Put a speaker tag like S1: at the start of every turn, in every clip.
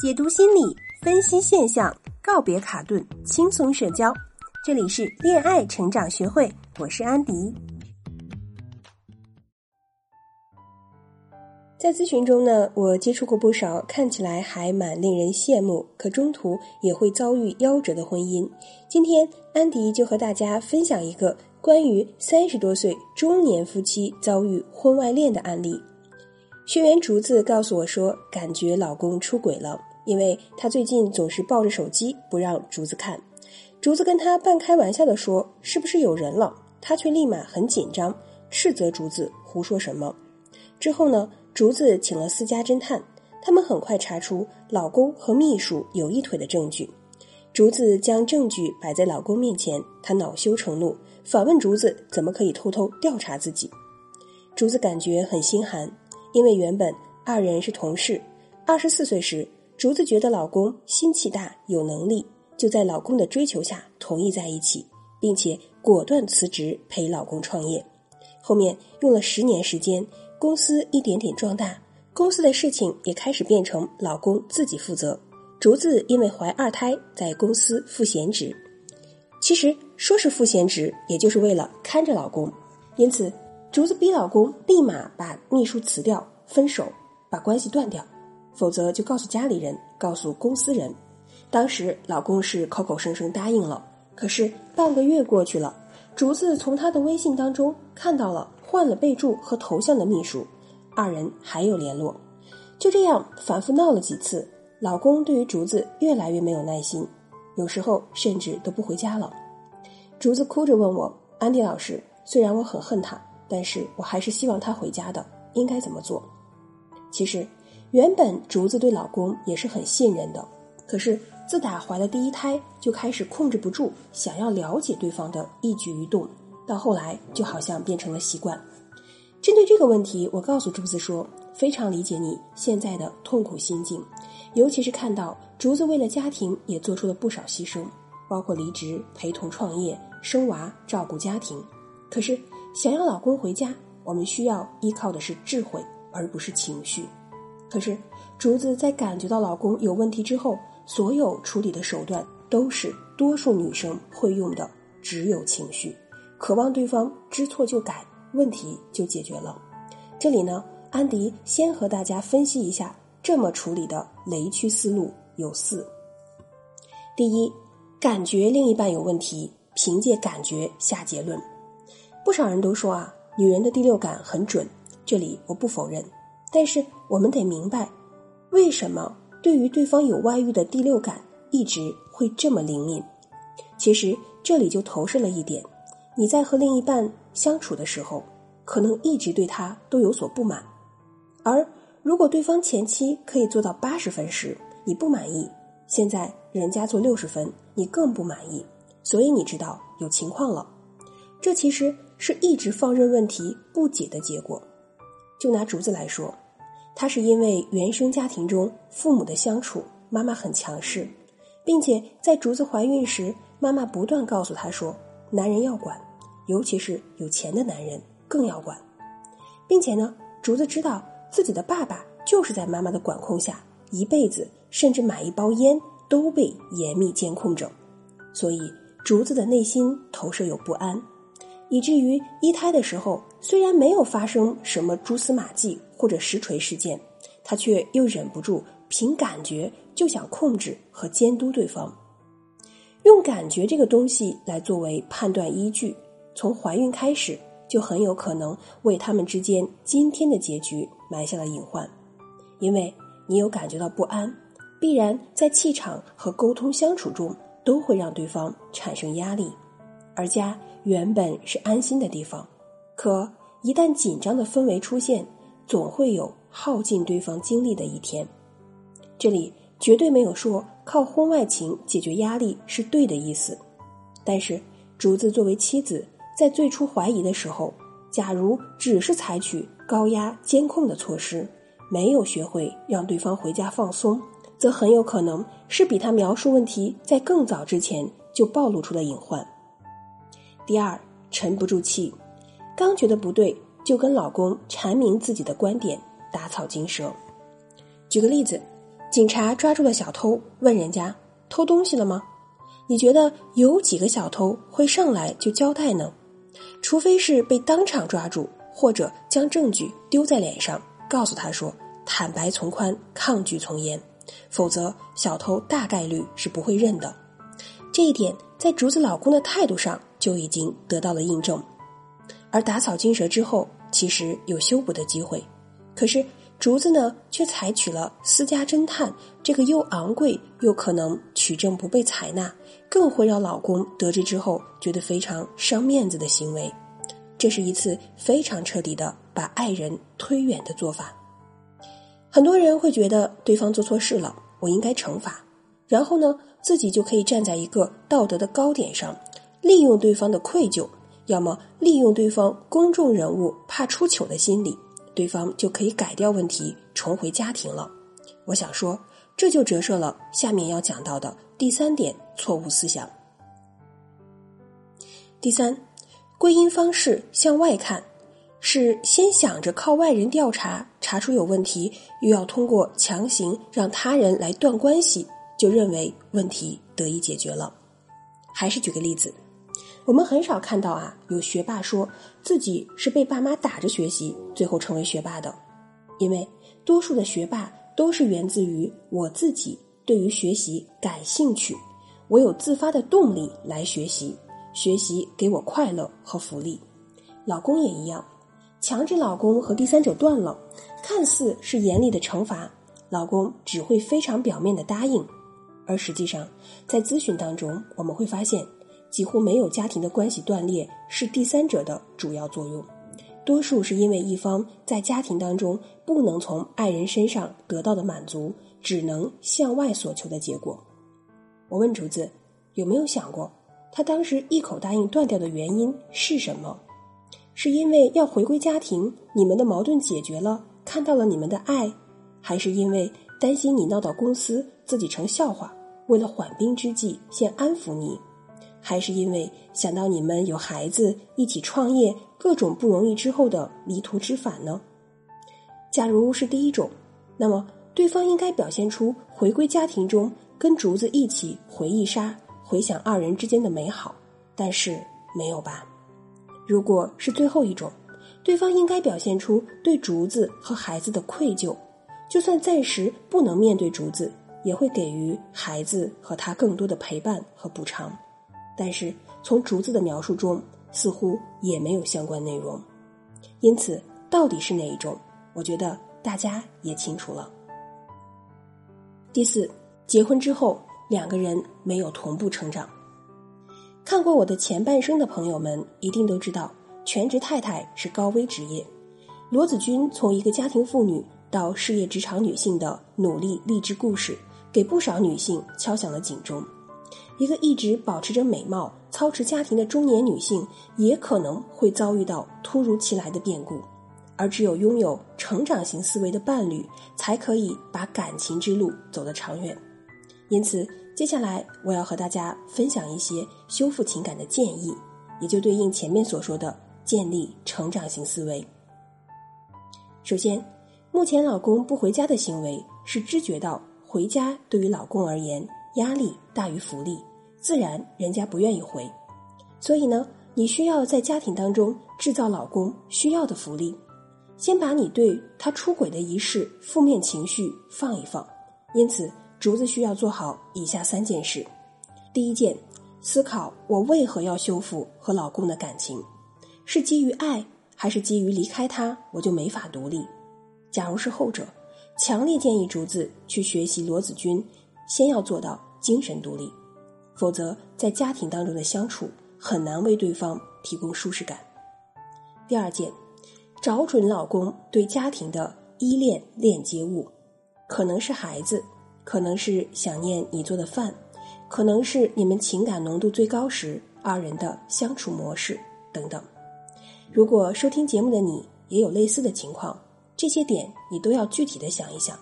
S1: 解读心理，分析现象，告别卡顿，轻松社交。这里是恋爱成长学会，我是安迪。在咨询中呢，我接触过不少看起来还蛮令人羡慕，可中途也会遭遇夭折的婚姻。今天，安迪就和大家分享一个关于三十多岁中年夫妻遭遇婚外恋的案例。学员竹子告诉我说，感觉老公出轨了。因为他最近总是抱着手机不让竹子看，竹子跟他半开玩笑的说：“是不是有人了？”他却立马很紧张，斥责竹子胡说什么。之后呢，竹子请了私家侦探，他们很快查出老公和秘书有一腿的证据。竹子将证据摆在老公面前，他恼羞成怒，反问竹子怎么可以偷偷调查自己。竹子感觉很心寒，因为原本二人是同事，二十四岁时。竹子觉得老公心气大、有能力，就在老公的追求下同意在一起，并且果断辞职陪老公创业。后面用了十年时间，公司一点点壮大，公司的事情也开始变成老公自己负责。竹子因为怀二胎，在公司负闲职。其实说是负闲职，也就是为了看着老公。因此，竹子逼老公立马把秘书辞掉，分手，把关系断掉。否则就告诉家里人，告诉公司人。当时老公是口口声声答应了，可是半个月过去了，竹子从他的微信当中看到了换了备注和头像的秘书，二人还有联络。就这样反复闹了几次，老公对于竹子越来越没有耐心，有时候甚至都不回家了。竹子哭着问我：“安迪老师，虽然我很恨他，但是我还是希望他回家的，应该怎么做？”其实。原本竹子对老公也是很信任的，可是自打怀了第一胎，就开始控制不住，想要了解对方的一举一动，到后来就好像变成了习惯。针对这个问题，我告诉竹子说，非常理解你现在的痛苦心境，尤其是看到竹子为了家庭也做出了不少牺牲，包括离职、陪同创业、生娃、照顾家庭。可是想要老公回家，我们需要依靠的是智慧，而不是情绪。可是，竹子在感觉到老公有问题之后，所有处理的手段都是多数女生会用的，只有情绪，渴望对方知错就改，问题就解决了。这里呢，安迪先和大家分析一下这么处理的雷区思路有四：第一，感觉另一半有问题，凭借感觉下结论。不少人都说啊，女人的第六感很准，这里我不否认。但是我们得明白，为什么对于对方有外遇的第六感一直会这么灵敏？其实这里就投射了一点：你在和另一半相处的时候，可能一直对他都有所不满，而如果对方前期可以做到八十分时，你不满意；现在人家做六十分，你更不满意，所以你知道有情况了。这其实是一直放任问题不解的结果。就拿竹子来说，她是因为原生家庭中父母的相处，妈妈很强势，并且在竹子怀孕时，妈妈不断告诉她说：“男人要管，尤其是有钱的男人更要管。”并且呢，竹子知道自己的爸爸就是在妈妈的管控下一辈子，甚至买一包烟都被严密监控着，所以竹子的内心投射有不安。以至于一胎的时候，虽然没有发生什么蛛丝马迹或者实锤事件，他却又忍不住凭感觉就想控制和监督对方，用感觉这个东西来作为判断依据，从怀孕开始就很有可能为他们之间今天的结局埋下了隐患，因为你有感觉到不安，必然在气场和沟通相处中都会让对方产生压力，而家。原本是安心的地方，可一旦紧张的氛围出现，总会有耗尽对方精力的一天。这里绝对没有说靠婚外情解决压力是对的意思，但是竹子作为妻子，在最初怀疑的时候，假如只是采取高压监控的措施，没有学会让对方回家放松，则很有可能是比他描述问题在更早之前就暴露出的隐患。第二，沉不住气，刚觉得不对，就跟老公阐明自己的观点，打草惊蛇。举个例子，警察抓住了小偷，问人家偷东西了吗？你觉得有几个小偷会上来就交代呢？除非是被当场抓住，或者将证据丢在脸上，告诉他说“坦白从宽，抗拒从严”，否则小偷大概率是不会认的。这一点在竹子老公的态度上就已经得到了印证。而打草惊蛇之后，其实有修补的机会，可是。竹子呢，却采取了私家侦探这个又昂贵又可能取证不被采纳，更会让老公得知之后觉得非常伤面子的行为。这是一次非常彻底的把爱人推远的做法。很多人会觉得对方做错事了，我应该惩罚，然后呢，自己就可以站在一个道德的高点上，利用对方的愧疚，要么利用对方公众人物怕出糗的心理。对方就可以改掉问题，重回家庭了。我想说，这就折射了下面要讲到的第三点错误思想。第三，归因方式向外看，是先想着靠外人调查查出有问题，又要通过强行让他人来断关系，就认为问题得以解决了。还是举个例子。我们很少看到啊，有学霸说自己是被爸妈打着学习，最后成为学霸的。因为多数的学霸都是源自于我自己对于学习感兴趣，我有自发的动力来学习，学习给我快乐和福利。老公也一样，强制老公和第三者断了，看似是严厉的惩罚，老公只会非常表面的答应，而实际上在咨询当中我们会发现。几乎没有家庭的关系断裂是第三者的主要作用，多数是因为一方在家庭当中不能从爱人身上得到的满足，只能向外索求的结果。我问竹子有没有想过，他当时一口答应断掉的原因是什么？是因为要回归家庭，你们的矛盾解决了，看到了你们的爱，还是因为担心你闹到公司自己成笑话，为了缓兵之计先安抚你？还是因为想到你们有孩子一起创业，各种不容易之后的迷途知返呢？假如是第一种，那么对方应该表现出回归家庭中跟竹子一起回忆杀，回想二人之间的美好。但是没有吧？如果是最后一种，对方应该表现出对竹子和孩子的愧疚，就算暂时不能面对竹子，也会给予孩子和他更多的陪伴和补偿。但是从竹子的描述中，似乎也没有相关内容，因此到底是哪一种？我觉得大家也清楚了。第四，结婚之后两个人没有同步成长。看过我的前半生的朋友们一定都知道，全职太太是高危职业。罗子君从一个家庭妇女到事业职场女性的努力励志故事，给不少女性敲响了警钟。一个一直保持着美貌、操持家庭的中年女性，也可能会遭遇到突如其来的变故，而只有拥有成长型思维的伴侣，才可以把感情之路走得长远。因此，接下来我要和大家分享一些修复情感的建议，也就对应前面所说的建立成长型思维。首先，目前老公不回家的行为，是知觉到回家对于老公而言压力大于福利。自然，人家不愿意回，所以呢，你需要在家庭当中制造老公需要的福利，先把你对他出轨的一事负面情绪放一放。因此，竹子需要做好以下三件事：第一件，思考我为何要修复和老公的感情，是基于爱，还是基于离开他我就没法独立？假如是后者，强烈建议竹子去学习罗子君，先要做到精神独立。否则，在家庭当中的相处很难为对方提供舒适感。第二件，找准老公对家庭的依恋链接物，可能是孩子，可能是想念你做的饭，可能是你们情感浓度最高时二人的相处模式等等。如果收听节目的你也有类似的情况，这些点你都要具体的想一想，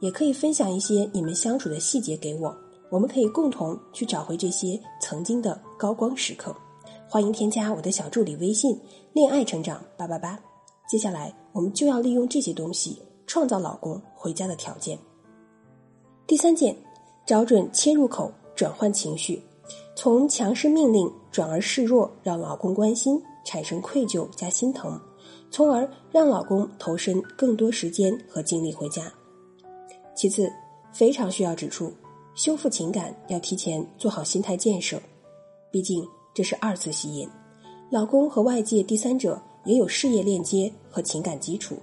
S1: 也可以分享一些你们相处的细节给我。我们可以共同去找回这些曾经的高光时刻。欢迎添加我的小助理微信“恋爱成长八八八”。接下来，我们就要利用这些东西创造老公回家的条件。第三件，找准切入口，转换情绪，从强势命令转而示弱，让老公关心，产生愧疚加心疼，从而让老公投身更多时间和精力回家。其次，非常需要指出，修复情感要提前做好心态建设，毕竟这是二次吸引，老公和外界第三者也有事业链接和情感基础，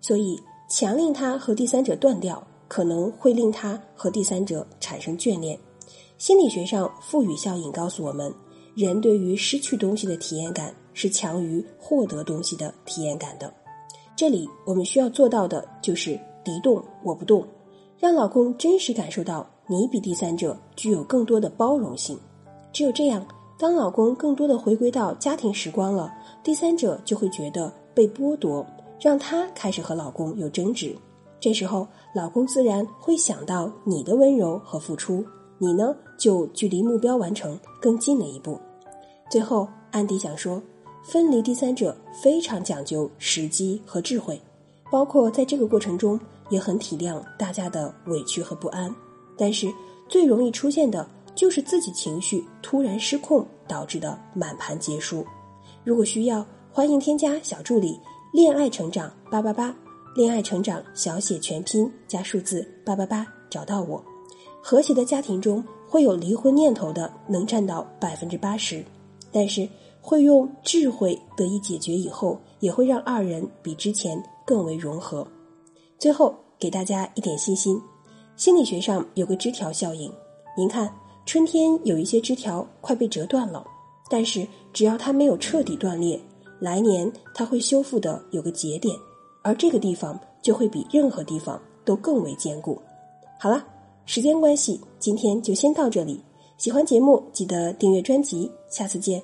S1: 所以强令他和第三者断掉。可能会令他和第三者产生眷恋。心理学上，赋予效应告诉我们，人对于失去东西的体验感是强于获得东西的体验感的。这里我们需要做到的就是敌动我不动，让老公真实感受到你比第三者具有更多的包容性。只有这样，当老公更多的回归到家庭时光了，第三者就会觉得被剥夺，让他开始和老公有争执。这时候，老公自然会想到你的温柔和付出，你呢就距离目标完成更近了一步。最后，安迪想说，分离第三者非常讲究时机和智慧，包括在这个过程中也很体谅大家的委屈和不安。但是最容易出现的就是自己情绪突然失控导致的满盘皆输。如果需要，欢迎添加小助理“恋爱成长八八八”。恋爱成长小写全拼加数字八八八，找到我。和谐的家庭中会有离婚念头的，能占到百分之八十，但是会用智慧得以解决以后，也会让二人比之前更为融合。最后给大家一点信心，心理学上有个枝条效应。您看，春天有一些枝条快被折断了，但是只要它没有彻底断裂，来年它会修复的有个节点。而这个地方就会比任何地方都更为坚固。好了，时间关系，今天就先到这里。喜欢节目记得订阅专辑，下次见。